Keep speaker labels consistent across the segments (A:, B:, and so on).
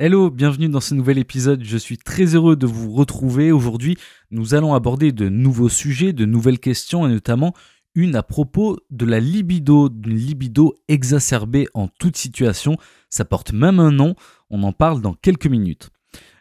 A: Hello, bienvenue dans ce nouvel épisode. Je suis très heureux de vous retrouver. Aujourd'hui, nous allons aborder de nouveaux sujets, de nouvelles questions et notamment une à propos de la libido, d'une libido exacerbée en toute situation. Ça porte même un nom, on en parle dans quelques minutes.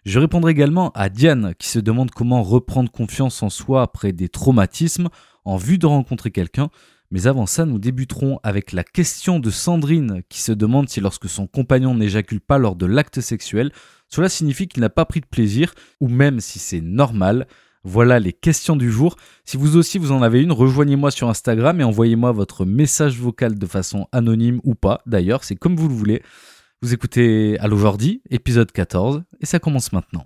A: Je répondrai également à Diane qui se demande comment reprendre confiance en soi après des traumatismes en vue de rencontrer quelqu'un. Mais avant ça, nous débuterons avec la question de Sandrine qui se demande si lorsque son compagnon n'éjacule pas lors de l'acte sexuel, cela signifie qu'il n'a pas pris de plaisir, ou même si c'est normal. Voilà les questions du jour. Si vous aussi vous en avez une, rejoignez-moi sur Instagram et envoyez-moi votre message vocal de façon anonyme ou pas. D'ailleurs, c'est comme vous le voulez. Vous écoutez Allo Jordi, épisode 14, et ça commence maintenant.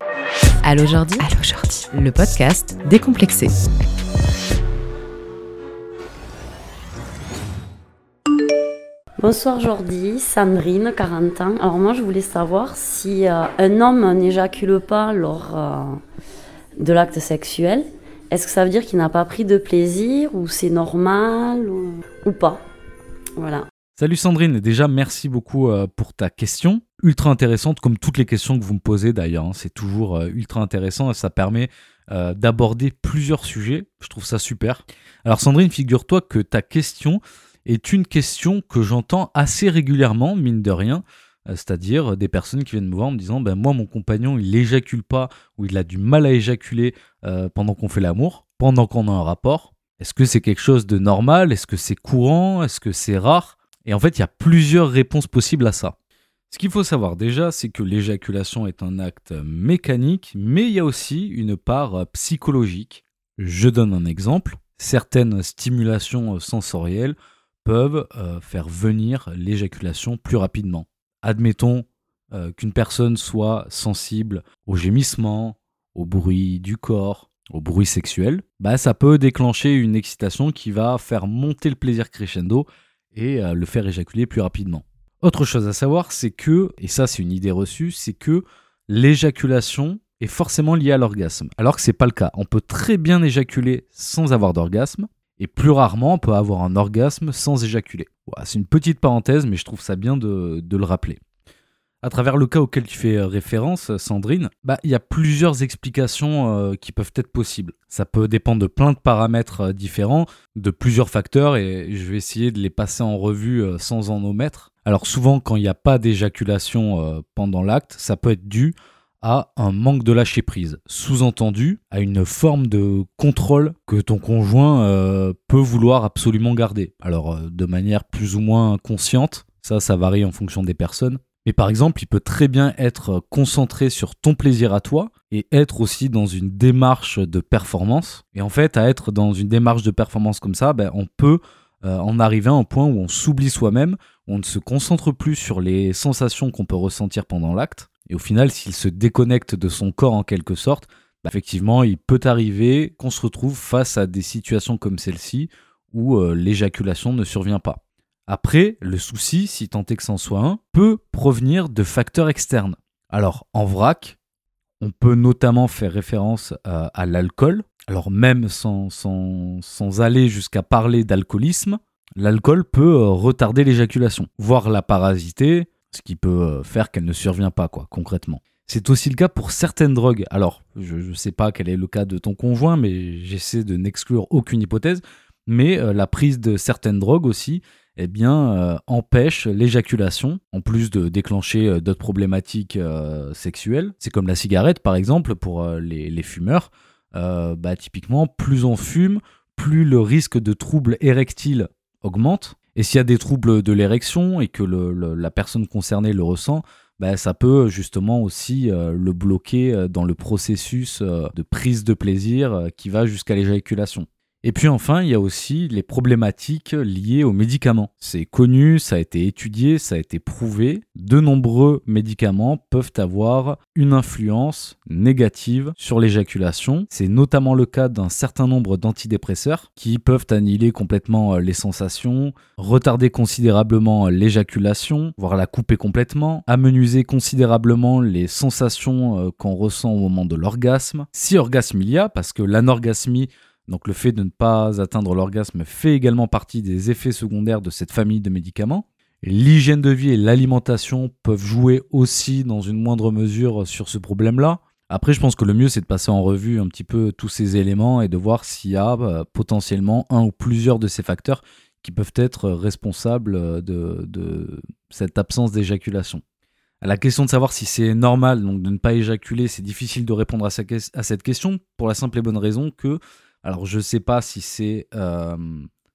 B: Allo Jordi, Allo Jordi, le podcast décomplexé.
C: Bonsoir Jordi, Sandrine, 40 ans. Alors moi je voulais savoir si euh, un homme n'éjacule pas lors euh, de l'acte sexuel, est-ce que ça veut dire qu'il n'a pas pris de plaisir ou c'est normal ou, pas? Voilà.
A: Salut Sandrine, déjà merci beaucoup euh, pour ta question. Ultra intéressante comme toutes les questions que vous me posez d'ailleurs. Hein. C'est toujours ultra intéressant et ça permet d'aborder plusieurs sujets. Je trouve ça super. Alors Sandrine, figure-toi que ta question est une question que j'entends assez régulièrement, mine de rien. Euh, c'est-à-dire des personnes qui viennent me voir en me disant ben moi mon compagnon il éjacule pas ou il a du mal à éjaculer euh, pendant qu'on fait l'amour, pendant qu'on a un rapport. Est-ce que c'est quelque chose de normal? Est-ce que c'est courant? Est-ce que c'est rare? Et en fait, il y a plusieurs réponses possibles à ça. Ce qu'il faut savoir déjà, c'est que l'éjaculation est un acte mécanique, mais il y a aussi une part psychologique. Je donne un exemple. Certaines stimulations sensorielles peuvent euh, faire venir l'éjaculation plus rapidement. Admettons euh, qu'une personne soit sensible au gémissement, au bruit du corps, au bruit sexuel, bah, ça peut déclencher une excitation qui va faire monter le plaisir crescendo et euh, le faire éjaculer plus rapidement. Autre chose à savoir, c'est que, et ça c'est une idée reçue, c'est que l'éjaculation est forcément liée à l'orgasme, alors que c'est pas le cas. On peut très bien éjaculer sans avoir d'orgasme, et plus rarement on peut avoir un orgasme sans éjaculer. c'est une petite parenthèse, mais je trouve ça bien de, le rappeler. À travers le cas auquel tu fais référence, Sandrine, bah, il y a plusieurs explications euh, qui peuvent être possibles. Ça peut dépendre de plein de paramètres euh, différents, de plusieurs facteurs, et je vais essayer de les passer en revue euh, sans en omettre. Alors souvent, quand il n'y a pas d'éjaculation pendant l'acte, ça peut être dû à un manque de lâcher prise, sous-entendu à une forme de contrôle que ton conjoint euh, peut vouloir absolument garder. Alors euh, de manière plus ou moins consciente, ça ça varie en fonction des personnes. Mais par exemple, il peut très bien être concentré sur ton plaisir à toi et être aussi dans une démarche de performance. Et en fait, à être dans une démarche de performance comme ça, ben, on peut euh, en arriver à un point où on s'oublie soi-même, on ne se concentre plus sur les sensations qu'on peut ressentir pendant l'acte, et au final, s'il se déconnecte de son corps en quelque sorte, bah, effectivement, il peut arriver qu'on se retrouve face à des situations comme celle-ci où euh, l'éjaculation ne survient pas. Après, le souci, si tant est que c'en soit un, peut provenir de facteurs externes. Alors, en vrac, on peut notamment faire référence à l'alcool. Alors, même sans, sans aller jusqu'à parler d'alcoolisme, l'alcool peut euh, retarder l'éjaculation, voire la parasiter, ce qui peut euh, faire qu'elle ne survient pas, quoi, concrètement. C'est aussi le cas pour certaines drogues. Alors, je ne sais pas quel est le cas de ton conjoint, mais j'essaie de n'exclure aucune hypothèse. Mais euh, la prise de certaines drogues aussi, eh euh, empêche l'éjaculation, en plus de déclencher d'autres problématiques sexuelles. C'est comme la cigarette, par exemple, pour les, les, fumeurs. bah, typiquement, plus on fume, plus le risque de troubles érectiles augmente. Et s'il y a des troubles de l'érection et que la personne concernée le ressent, bah, ça peut justement aussi euh, le bloquer euh, dans le processus euh, de prise de plaisir qui va jusqu'à l'éjaculation. Et puis enfin, il y a aussi les problématiques liées aux médicaments. C'est connu, ça a été étudié, ça a été prouvé. De nombreux médicaments peuvent avoir une influence négative sur l'éjaculation. C'est notamment le cas d'un certain nombre d'antidépresseurs qui peuvent annihiler complètement euh, les sensations, retarder considérablement l'éjaculation, voire la couper complètement, amenuiser considérablement les sensations euh, qu'on ressent au moment de l'orgasme. Si orgasme il y a, parce que l'anorgasmie donc le fait de ne pas atteindre l'orgasme fait également partie des effets secondaires de cette famille de médicaments. L'hygiène de vie et l'alimentation peuvent jouer aussi dans une moindre mesure sur ce problème-là. Après, je pense que le mieux, c'est de passer en revue un petit peu tous ces éléments et de voir s'il y a euh, potentiellement un ou plusieurs de ces facteurs qui peuvent être responsables de, de cette absence d'éjaculation. À la question de savoir si c'est normal donc de ne pas éjaculer, c'est difficile de répondre à, cette question pour la simple et bonne raison que, alors je ne sais pas si c'est euh,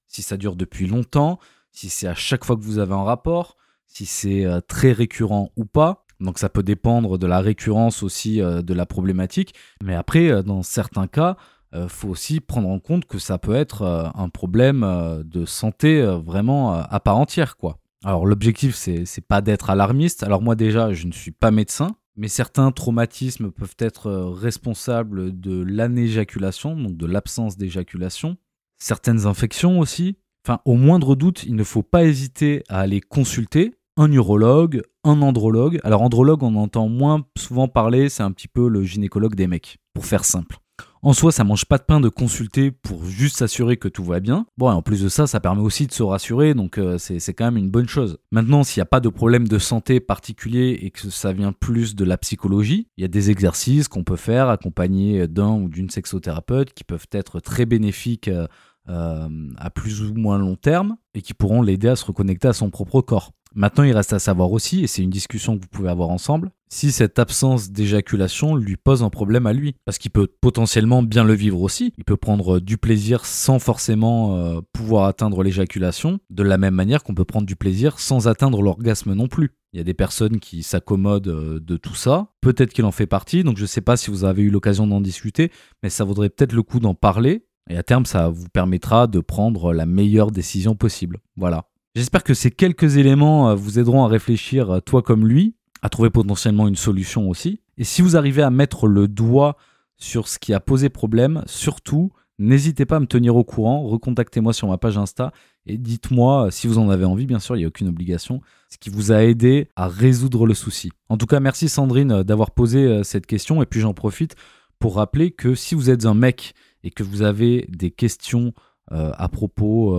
A: si ça dure depuis longtemps, si c'est à chaque fois que vous avez un rapport, si c'est euh, très récurrent ou pas. Donc ça peut dépendre de la récurrence aussi euh, de la problématique. Mais après, dans certains cas, il faut aussi prendre en compte que ça peut être un problème de santé vraiment à part entière, quoi. Alors l'objectif, c'est, pas d'être alarmiste. Alors moi déjà, je ne suis pas médecin, mais certains traumatismes peuvent être euh, responsables de l'anéjaculation, donc de l'absence d'éjaculation. Certaines infections aussi. Enfin, au moindre doute, il ne faut pas hésiter à aller consulter un urologue, un andrologue. Alors andrologue, on entend moins souvent parler, c'est un petit peu le gynécologue des mecs, pour faire simple. En soi, ça mange pas de pain de consulter pour juste s'assurer que tout va bien. Bon, en plus de ça, ça permet aussi de se rassurer, donc euh, c'est quand même une bonne chose. Maintenant, s'il n'y a pas de problème de santé particulier et que ça vient plus de la psychologie, il y a des exercices qu'on peut faire accompagnés d'un ou d'une sexothérapeute qui peuvent être très bénéfiques euh, euh, à plus ou moins long terme et qui pourront l'aider à se reconnecter à son propre corps. Maintenant, il reste à savoir aussi, et c'est une discussion que vous pouvez avoir ensemble, si cette absence d'éjaculation lui pose un problème à lui. Parce qu'il peut potentiellement bien le vivre aussi. Il peut prendre du plaisir sans forcément euh, pouvoir atteindre l'éjaculation, de la même manière qu'on peut prendre du plaisir sans atteindre l'orgasme non plus. Il y a des personnes qui s'accommodent euh, de tout ça. Peut-être qu'il en fait partie, donc je ne sais pas si vous avez eu l'occasion d'en discuter, mais ça vaudrait peut-être le coup d'en parler. Et à terme, ça vous permettra de prendre la meilleure décision possible. Voilà. J'espère que ces quelques éléments euh, vous aideront à réfléchir, euh, toi comme lui, à trouver potentiellement une solution aussi. Et si vous arrivez à mettre le doigt sur ce qui a posé problème, surtout, n'hésitez pas à me tenir au courant, recontactez-moi sur ma page Insta et dites-moi, euh, si vous en avez envie, bien sûr, il n'y a aucune obligation, ce qui vous a aidé à résoudre le souci. En tout cas, merci Sandrine d'avoir posé cette question et puis j'en profite pour rappeler que si vous êtes un mec et que vous avez des questions à propos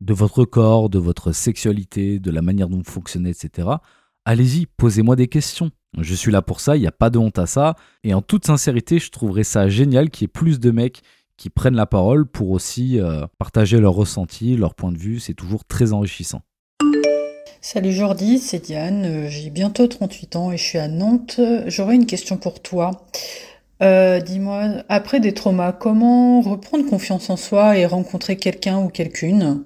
A: de votre corps, de votre sexualité, de la manière dont vous fonctionnez, etc., allez-y, posez-moi des questions. Je suis là pour ça, il n'y a pas de honte à ça. Et en toute sincérité, je trouverais ça génial qu'il y ait plus de mecs qui prennent la parole pour aussi euh, partager leurs ressentis, leur point de vue. C'est toujours très enrichissant.
D: Salut Jordi, c'est Diane. Euh, j'ai bientôt 38 ans et je suis à Nantes. J'aurais une question pour toi. Euh, dis-moi, après des traumas, comment reprendre confiance en soi et rencontrer quelqu'un ou quelqu'une?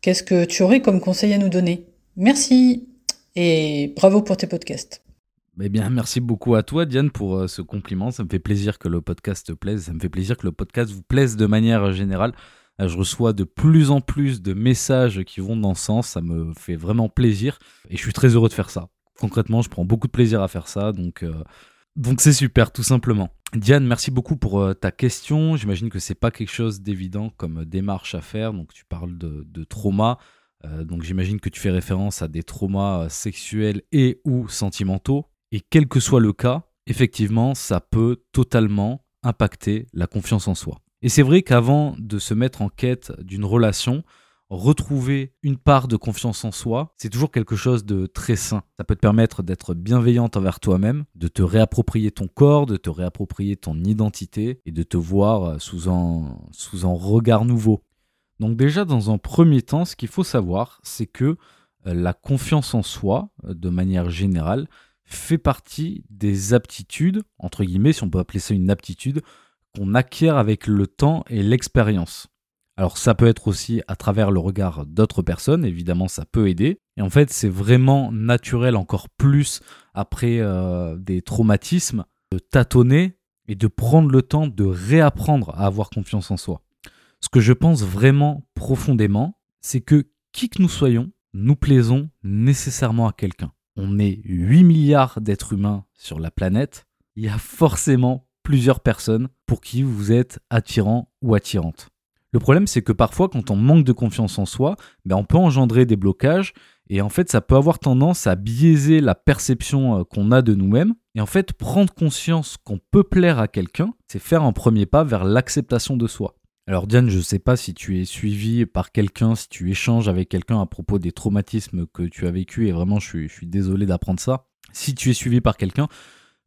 D: Qu'est-ce que tu aurais comme conseil à nous donner? Merci et bravo pour tes podcasts.
A: Eh bien, merci beaucoup à toi, Diane, pour euh, ce compliment. Ça me fait plaisir que le podcast te plaise. Ça me fait plaisir que le podcast vous plaise de manière générale. Euh, je reçois de plus en plus de messages qui vont dans ce sens. Ça me fait vraiment plaisir. Et je suis très heureux de faire ça. Concrètement, je prends beaucoup de plaisir à faire ça. Donc, donc c'est super, tout simplement. Diane, merci beaucoup pour euh, ta question. J'imagine que c'est pas quelque chose d'évident comme démarche à faire. Donc tu parles de, trauma. Euh, donc j'imagine que tu fais référence à des traumas euh, sexuels et ou sentimentaux. Et quel que soit le cas, effectivement, ça peut totalement impacter la confiance en soi. Et c'est vrai qu'avant de se mettre en quête d'une relation, retrouver une part de confiance en soi, c'est toujours quelque chose de très sain. Ça peut te permettre d'être bienveillante envers toi-même, de te réapproprier ton corps, de te réapproprier ton identité et de te voir sous un, sous un regard nouveau. Donc déjà, dans un premier temps, ce qu'il faut savoir, c'est que euh, la confiance en soi, euh, de manière générale, fait partie des aptitudes, entre guillemets, si on peut appeler ça une aptitude, qu'on acquiert avec le temps et l'expérience. Alors ça peut être aussi à travers le regard d'autres personnes, évidemment ça peut aider. Et en fait c'est vraiment naturel encore plus après euh, des traumatismes de tâtonner et de prendre le temps de réapprendre à avoir confiance en soi. Ce que je pense vraiment profondément, c'est que qui que nous soyons, nous plaisons nécessairement à quelqu'un. On est 8 milliards d'êtres humains sur la planète. Il y a forcément plusieurs personnes pour qui vous êtes attirant ou attirante. Le problème, c'est que parfois, quand on manque de confiance en soi, ben, on peut engendrer des blocages et en fait, ça peut avoir tendance à biaiser la perception euh, qu'on a de nous-mêmes. Et en fait, prendre conscience qu'on peut plaire à quelqu'un, c'est faire un premier pas vers l'acceptation de soi. Alors Diane, je ne sais pas si tu es suivi par quelqu'un, si tu échanges avec quelqu'un à propos des traumatismes que tu as vécu, et vraiment je suis, je suis désolé d'apprendre ça. Si tu es suivi par quelqu'un,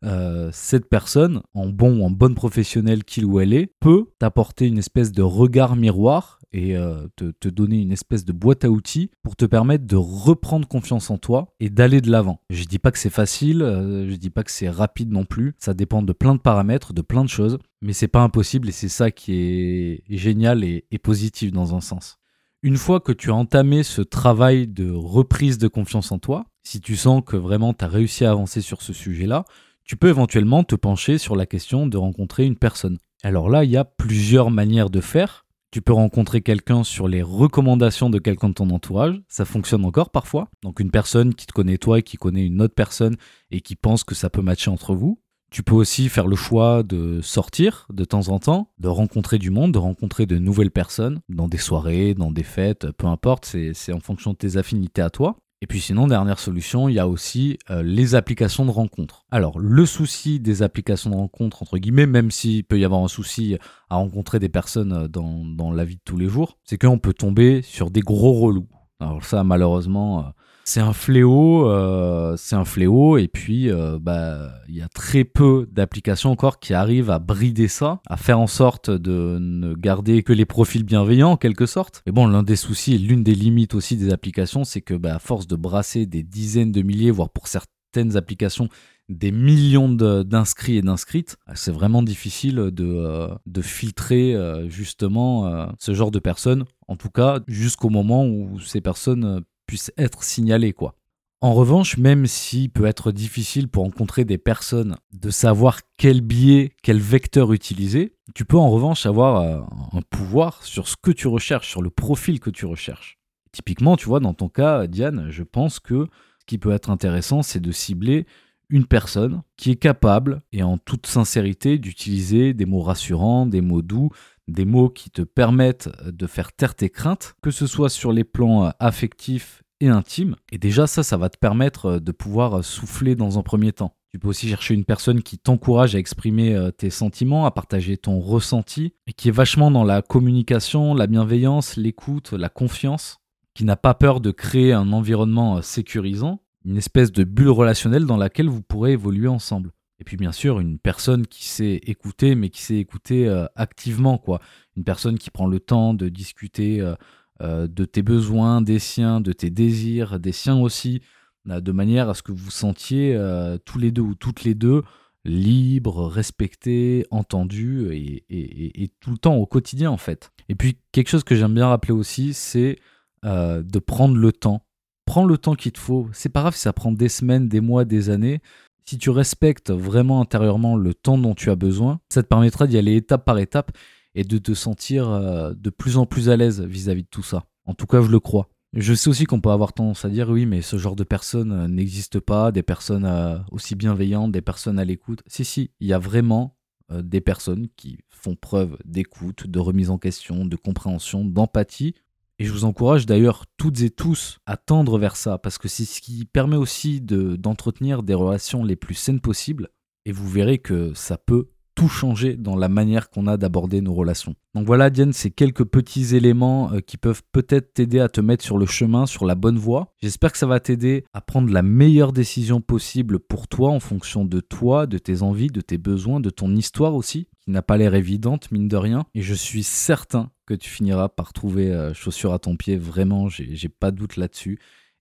A: euh, cette personne, en bon ou en bonne professionnelle qu'il ou elle est, peut t'apporter une espèce de regard miroir et euh, te, donner une espèce de boîte à outils pour te permettre de reprendre confiance en toi et d'aller de l'avant. Je dis pas que c'est facile, euh, je dis pas que c'est rapide non plus, ça dépend de plein de paramètres, de plein de choses, mais c'est pas impossible et c'est ça qui est génial et positif dans un sens. Une fois que tu as entamé ce travail de reprise de confiance en toi, si tu sens que vraiment tu as réussi à avancer sur ce sujet-là, tu peux éventuellement te pencher sur la question de rencontrer une personne. Alors là, il y a plusieurs manières de faire. Tu peux rencontrer quelqu'un sur les recommandations de quelqu'un de ton entourage. Ça fonctionne encore parfois. Donc une personne qui te connaît toi et qui connaît une autre personne et qui pense que ça peut matcher entre vous. Tu peux aussi faire le choix de sortir de temps en temps, de rencontrer du monde, de rencontrer de nouvelles personnes dans des soirées, dans des fêtes, peu importe, c'est en fonction de tes affinités à toi. Et puis sinon, dernière solution, il y a aussi euh, les applications de rencontres. Alors, le souci des applications de rencontres, entre guillemets, même s'il peut y avoir un souci à rencontrer des personnes euh, dans, dans la vie de tous les jours, c'est qu'on peut tomber sur des gros relous. Alors ça, malheureusement, euh, c'est un fléau, euh, c'est un fléau, et puis euh, bah il y a très peu d'applications encore qui arrivent à brider ça, à faire en sorte de ne garder que les profils bienveillants en quelque sorte. Et bon, l'un des soucis et l'une des limites aussi des applications, c'est que bah, à force de brasser des dizaines de milliers, voire pour certaines applications des millions d'inscrits et d'inscrites, c'est vraiment difficile de, euh, de filtrer justement ce genre de personnes, en tout cas jusqu'au moment où ces personnes puisse être signalé, quoi. En revanche, même s'il peut être difficile pour rencontrer des personnes de savoir quel biais, quel vecteur utiliser, tu peux en revanche avoir euh, un pouvoir sur ce que tu recherches, sur le profil que tu recherches. Typiquement, tu vois, dans ton cas, Diane, je pense que ce qui peut être intéressant, c'est de cibler une personne qui est capable et en toute sincérité d'utiliser des mots rassurants, des mots doux, des mots qui te permettent de faire taire tes craintes, que ce soit sur les plans euh, affectifs et intimes. Et déjà ça, ça va te permettre euh, de pouvoir euh, souffler dans un premier temps. Tu peux aussi chercher une personne qui t'encourage à exprimer tes sentiments, à partager ton ressenti, et qui est vachement dans la communication, la bienveillance, l'écoute, la confiance, qui n'a pas peur de créer un environnement sécurisant, une espèce de bulle relationnelle dans laquelle vous pourrez évoluer ensemble. Et puis bien sûr, une personne qui sait écouter, mais qui sait écouter euh, activement, quoi. Une personne qui prend le temps de discuter euh, euh, de tes besoins, des siens, de tes désirs, des siens aussi, de manière à ce que vous sentiez tous les deux ou toutes les deux libres, respectés, entendus, et, et, tout le temps au quotidien en fait. Et puis quelque chose que j'aime bien rappeler aussi, c'est de prendre le temps. Prends le temps qu'il te faut. C'est pas grave si ça prend des semaines, des mois, des années si tu respectes vraiment intérieurement le temps dont tu as besoin, ça te permettra d'y aller étape par étape et de te sentir euh, de plus en plus à l'aise vis-à-vis de tout ça. En tout cas, je le crois. Je sais aussi qu'on peut avoir tendance à dire oui, mais ce genre de personnes euh, n'existe pas, des personnes euh, aussi bienveillantes, des personnes à l'écoute. Si, si, il y a vraiment des personnes qui font preuve d'écoute, de remise en question, de compréhension, d'empathie et je vous encourage d'ailleurs toutes et tous à tendre vers ça, parce que c'est ce qui permet aussi d'entretenir des relations les plus saines possibles, et vous verrez que ça peut tout changer dans la manière qu'on a d'aborder nos relations. Donc voilà Diane, c'est quelques petits éléments euh, qui peuvent peut-être t'aider à te mettre sur le chemin, sur la bonne voie. J'espère que ça va t'aider à prendre la meilleure décision possible pour toi en fonction de toi, de tes envies, de tes besoins, de ton histoire aussi, n'a pas l'air évidente, mine de rien. Et je suis certain que tu finiras par trouver euh, chaussure à ton pied. Vraiment, j'ai pas doute là-dessus.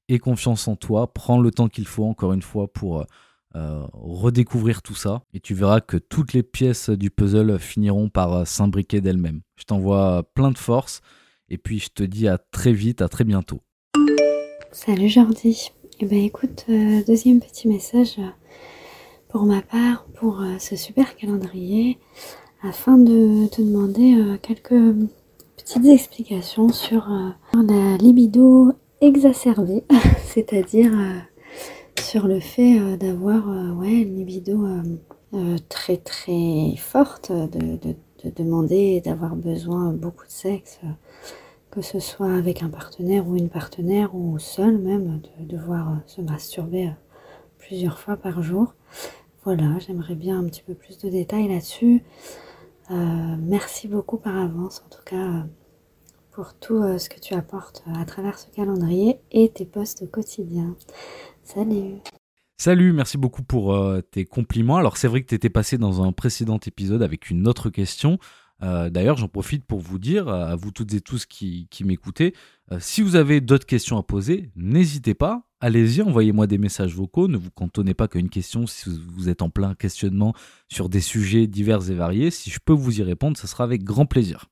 A: Et confiance en toi. Prends le temps qu'il faut, encore une fois, pour euh, redécouvrir tout ça. Et tu verras que toutes les pièces du puzzle finiront par euh, s'imbriquer d'elles-mêmes. Je t'envoie plein de force. Et puis, je te dis à très vite, à très bientôt.
E: Salut Jordi. Eh ben écoute, deuxième petit message pour ma part pour ce super calendrier afin de te demander quelques petites explications sur euh, la libido exacerbée, c'est-à-dire euh, sur le fait euh, d'avoir ouais, une libido très très forte, de, demander d'avoir besoin beaucoup de sexe, que ce soit avec un partenaire ou une partenaire ou seul même, de devoir se masturber plusieurs fois par jour. Voilà, j'aimerais bien un petit peu plus de détails là-dessus. merci beaucoup par avance, en tout cas, pour tout ce que tu apportes à travers ce calendrier et tes posts quotidiens. Salut
A: Salut, merci beaucoup pour tes compliments. Alors c'est vrai que tu étais passé dans un précédent épisode avec une autre question. Euh, d'ailleurs, j'en profite pour vous dire, à vous toutes et tous qui, m'écoutez, euh, si vous avez d'autres questions à poser, n'hésitez pas, allez-y, envoyez-moi des messages vocaux, ne vous cantonnez pas qu'à une question si vous êtes en plein questionnement sur des sujets divers et variés. Si je peux vous y répondre, ce sera avec grand plaisir.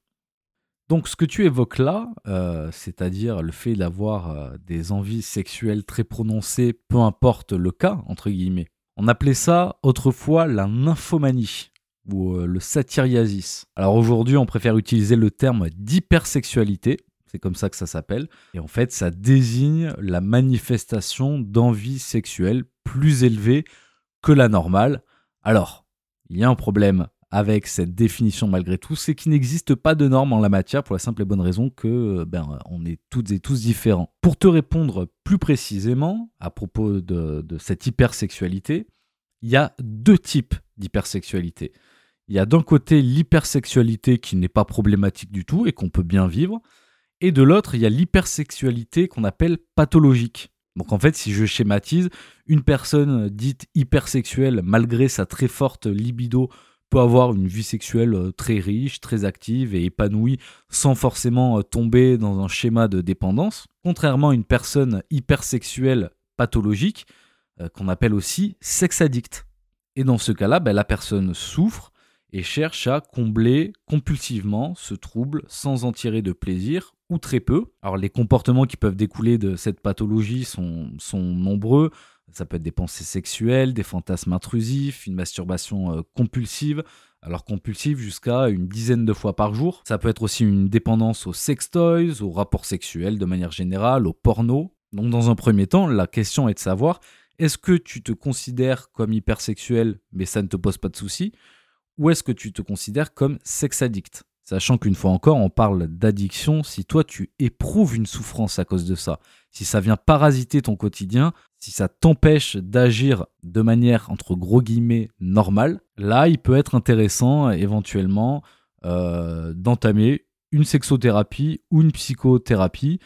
A: Donc ce que tu évoques là, euh, c'est-à-dire le fait d'avoir des envies sexuelles très prononcées, peu importe le cas, entre guillemets, on appelait ça autrefois la nymphomanie ou euh, le satyriasis. Alors aujourd'hui, on préfère utiliser le terme d'hypersexualité, c'est comme ça que ça s'appelle, et en fait, ça désigne la manifestation d'envie sexuelle plus élevée que la normale. Alors, il y a un problème avec cette définition malgré tout, c'est qu'il n'existe pas de normes en la matière pour la simple et bonne raison que ben, on est toutes et tous différents. Pour te répondre plus précisément à propos de, de cette hypersexualité, il y a deux types d'hypersexualité. Il y a d'un côté l'hypersexualité qui n'est pas problématique du tout et qu'on peut bien vivre, et de l'autre, il y a l'hypersexualité qu'on appelle pathologique. Donc en fait, si je schématise, une personne dite hypersexuelle, malgré sa très forte libido, peut avoir une vie sexuelle euh, très riche, très active et épanouie, sans forcément euh, tomber dans un schéma de dépendance, contrairement à une personne hypersexuelle pathologique, euh, qu'on appelle aussi sex addict. Et dans ce cas-là, ben, la personne souffre, et cherche à combler compulsivement ce trouble sans en tirer de plaisir ou très peu. Alors les comportements qui peuvent découler de cette pathologie sont, nombreux. Ça peut être des pensées sexuelles, des fantasmes intrusifs, une masturbation euh, compulsive, alors compulsive jusqu'à une dizaine de fois par jour. Ça peut être aussi une dépendance aux sextoys, aux rapports sexuels de manière générale, au porno. Donc dans un premier temps, la question est de savoir, est-ce que tu te considères comme hypersexuel? Mais ça ne te pose pas de soucis ou est-ce que tu te considères comme sex addict? Sachant qu'une fois encore, on parle d'addiction si toi tu éprouves une souffrance à cause de ça, si ça vient parasiter ton quotidien, si ça t'empêche d'agir de manière entre gros guillemets normale, là il peut être intéressant éventuellement euh, d'entamer une sexothérapie ou une psychothérapie.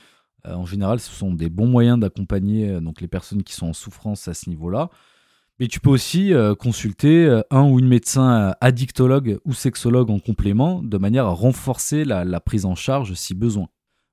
A: Euh, en général, ce sont des bons moyens d'accompagner euh, les personnes qui sont en souffrance à ce niveau-là. Mais tu peux aussi euh, consulter euh, un ou une médecin euh, addictologue ou sexologue en complément, de manière à renforcer la, prise en charge si besoin.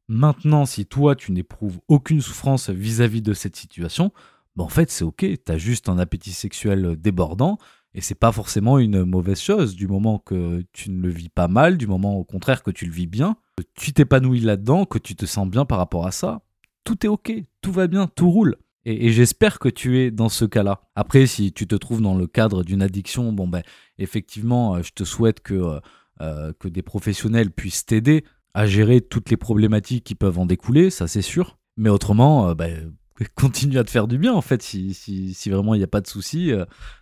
A: Maintenant, si toi, tu n'éprouves aucune souffrance vis-à-vis de cette situation, ben en fait, c'est ok, tu as juste un appétit sexuel débordant, et c'est pas forcément une mauvaise chose, du moment que tu ne le vis pas mal, du moment au contraire que tu le vis bien, que tu t'épanouis là-dedans, que tu te sens bien par rapport à ça, tout est ok, tout va bien, tout roule. Et, j'espère que tu es dans ce cas-là. Après, si tu te trouves dans le cadre d'une addiction, bon ben effectivement, euh, je te souhaite que, euh, euh, que des professionnels puissent t'aider à gérer toutes les problématiques qui peuvent en découler, ça c'est sûr. Mais autrement, ben, continue à te faire du bien en fait. Si, si, si vraiment il n'y a pas de souci,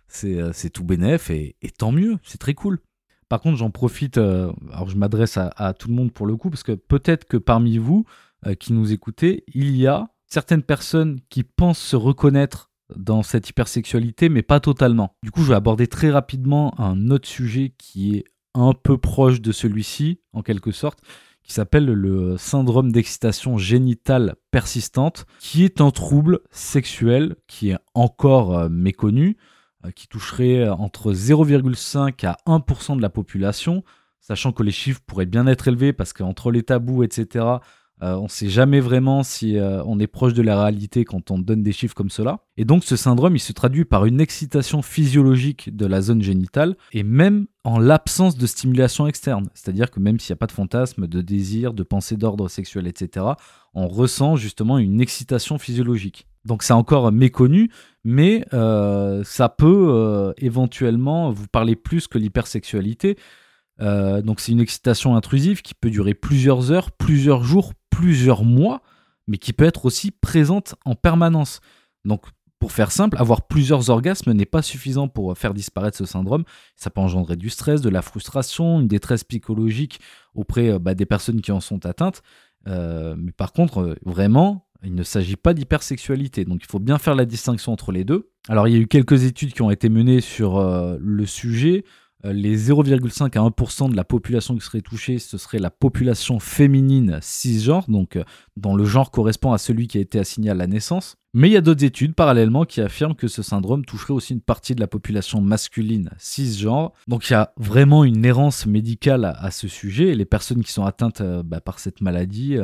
A: c'est tout bénef et, tant mieux, c'est très cool. Par contre, j'en profite, alors je m'adresse à, tout le monde pour le coup, parce que peut-être que parmi vous qui nous écoutez, il y a certaines personnes qui pensent se reconnaître dans cette hypersexualité, mais pas totalement. Du coup, je vais aborder très rapidement un autre sujet qui est un peu proche de celui-ci, en quelque sorte, qui s'appelle le syndrome d'excitation génitale persistante, qui est un trouble sexuel qui est encore euh, méconnu, euh, qui toucherait entre 0,5 à 1% de la population, sachant que les chiffres pourraient bien être élevés parce qu'entre les tabous, etc., on ne sait jamais vraiment si euh, on est proche de la réalité quand on donne des chiffres comme cela. Et donc ce syndrome, il se traduit par une excitation physiologique de la zone génitale et même en l'absence de stimulation externe. C'est-à-dire que même s'il n'y a pas de fantasme, de désir, de pensée d'ordre sexuel, etc., on ressent justement une excitation physiologique. Donc c'est encore méconnu, mais euh, ça peut éventuellement vous parler plus que l'hypersexualité. donc c'est une excitation intrusive qui peut durer plusieurs heures, plusieurs jours, plusieurs mois, mais qui peut être aussi présente en permanence. Donc, pour faire simple, avoir plusieurs orgasmes n'est pas suffisant pour faire disparaître ce syndrome. Ça peut engendrer du stress, de la frustration, une détresse psychologique auprès euh, bah, des personnes qui en sont atteintes. Euh, mais par contre, euh, vraiment, il ne s'agit pas d'hypersexualité. Donc il faut bien faire la distinction entre les deux. Alors il y a eu quelques études qui ont été menées sur le sujet. Euh, les 0,5 à 1% de la population qui serait touchée, ce serait la population féminine cisgenre, donc euh, dont le genre correspond à celui qui a été assigné à la naissance. Mais il y a d'autres études parallèlement qui affirment que ce syndrome toucherait aussi une partie de la population masculine cisgenre. Donc il y a vraiment une errance médicale à, ce sujet et les personnes qui sont atteintes euh, bah, par cette maladie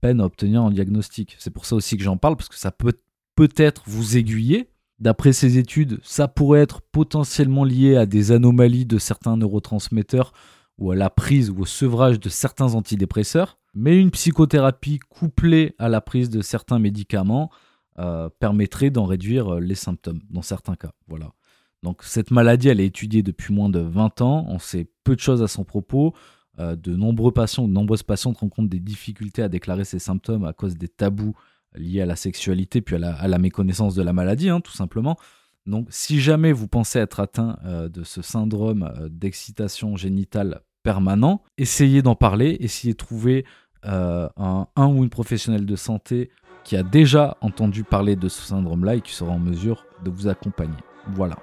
A: peinent à obtenir un diagnostic. C'est pour ça aussi que j'en parle parce que ça peut peut-être vous aiguiller D'après ces études, ça pourrait être potentiellement lié à des anomalies de certains neurotransmetteurs ou à la prise ou au sevrage de certains antidépresseurs, mais une psychothérapie couplée à la prise de certains médicaments euh, permettrait d'en réduire euh, les symptômes dans certains cas. Voilà. Donc cette maladie, elle est étudiée depuis moins de 20 ans, on sait peu de choses à son propos. Euh, de nombreux patients, de nombreuses patientes rencontrent des difficultés à déclarer ces symptômes à cause des tabous lié à la sexualité puis à la, méconnaissance de la maladie, hein, tout simplement. Donc, si jamais vous pensez être atteint euh, de ce syndrome euh, d'excitation génitale permanent, essayez d'en parler, essayez de trouver euh, un, un, ou une professionnelle de santé qui a déjà entendu parler de ce syndrome-là et qui sera en mesure de vous accompagner. Voilà.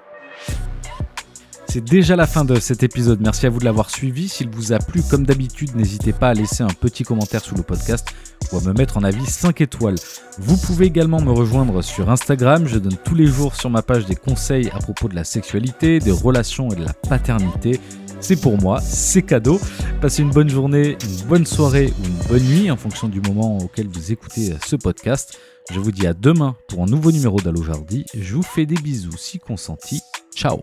A: C'est déjà la fin de cet épisode. Merci à vous de l'avoir suivi. S'il vous a plu, comme d'habitude, n'hésitez pas à laisser un petit commentaire sous le podcast me mettre en avis 5 étoiles. Vous pouvez également me rejoindre sur Instagram. Je donne tous les jours sur ma page des conseils à propos de la sexualité, des relations et de la paternité. C'est pour moi, c'est cadeau. Passez une bonne journée, une bonne soirée ou une bonne nuit en fonction du moment auquel vous écoutez ce podcast. Je vous dis à demain pour un nouveau numéro d'Allo Jardi. Je vous fais des bisous si consenti. Ciao